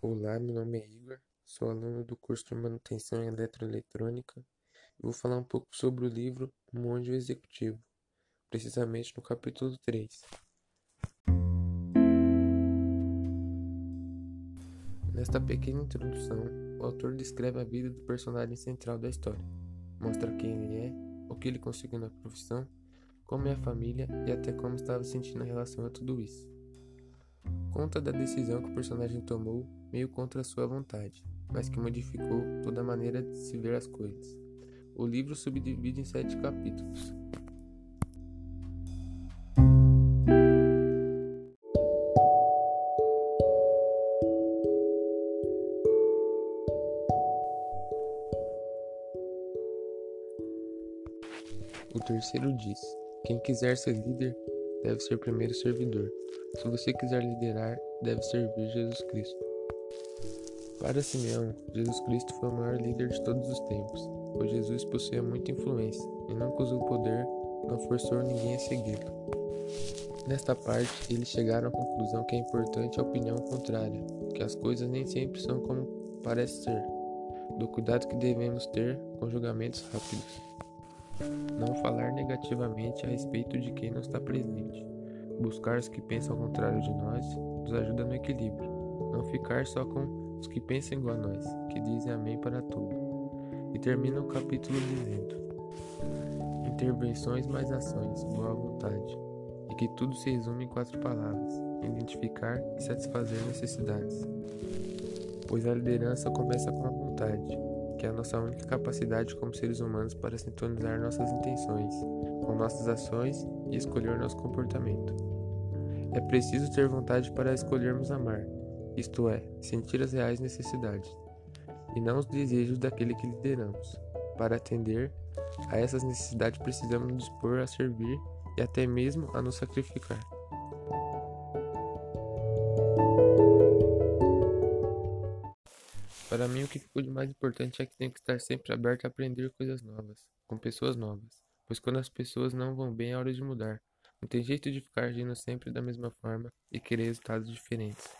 Olá, meu nome é Igor, sou aluno do curso de Manutenção em Eletroeletrônica e vou falar um pouco sobre o livro Monge Executivo, precisamente no capítulo 3. Nesta pequena introdução, o autor descreve a vida do personagem central da história, mostra quem ele é, o que ele conseguiu na profissão, como é a família e até como estava sentindo em relação a tudo isso. Conta da decisão que o personagem tomou meio contra sua vontade, mas que modificou toda a maneira de se ver as coisas. O livro subdivide em sete capítulos. O terceiro diz: Quem quiser ser líder deve ser primeiro servidor. Se você quiser liderar, deve servir Jesus Cristo. Para Simeão, Jesus Cristo foi o maior líder de todos os tempos, pois Jesus possuía muita influência e nunca usou poder, não forçou ninguém a segui-lo. Nesta parte, eles chegaram à conclusão que é importante a opinião contrária, que as coisas nem sempre são como parece ser, do cuidado que devemos ter com julgamentos rápidos. Não falar negativamente a respeito de quem não está presente. Buscar os que pensam ao contrário de nós nos ajuda no equilíbrio. Não ficar só com os que pensam igual a nós, que dizem amém para tudo. E termina o capítulo dizendo: Intervenções mais ações, boa vontade. E que tudo se resume em quatro palavras: identificar e satisfazer necessidades. Pois a liderança começa com a vontade que é a nossa única capacidade como seres humanos para sintonizar nossas intenções com nossas ações e escolher nosso comportamento. É preciso ter vontade para escolhermos amar, isto é, sentir as reais necessidades, e não os desejos daquele que lideramos. Para atender a essas necessidades, precisamos nos dispor a servir e até mesmo a nos sacrificar. Para mim, o que ficou de mais importante é que tem que estar sempre aberto a aprender coisas novas, com pessoas novas. Pois quando as pessoas não vão bem, é hora de mudar. Não tem jeito de ficar agindo sempre da mesma forma e querer resultados diferentes.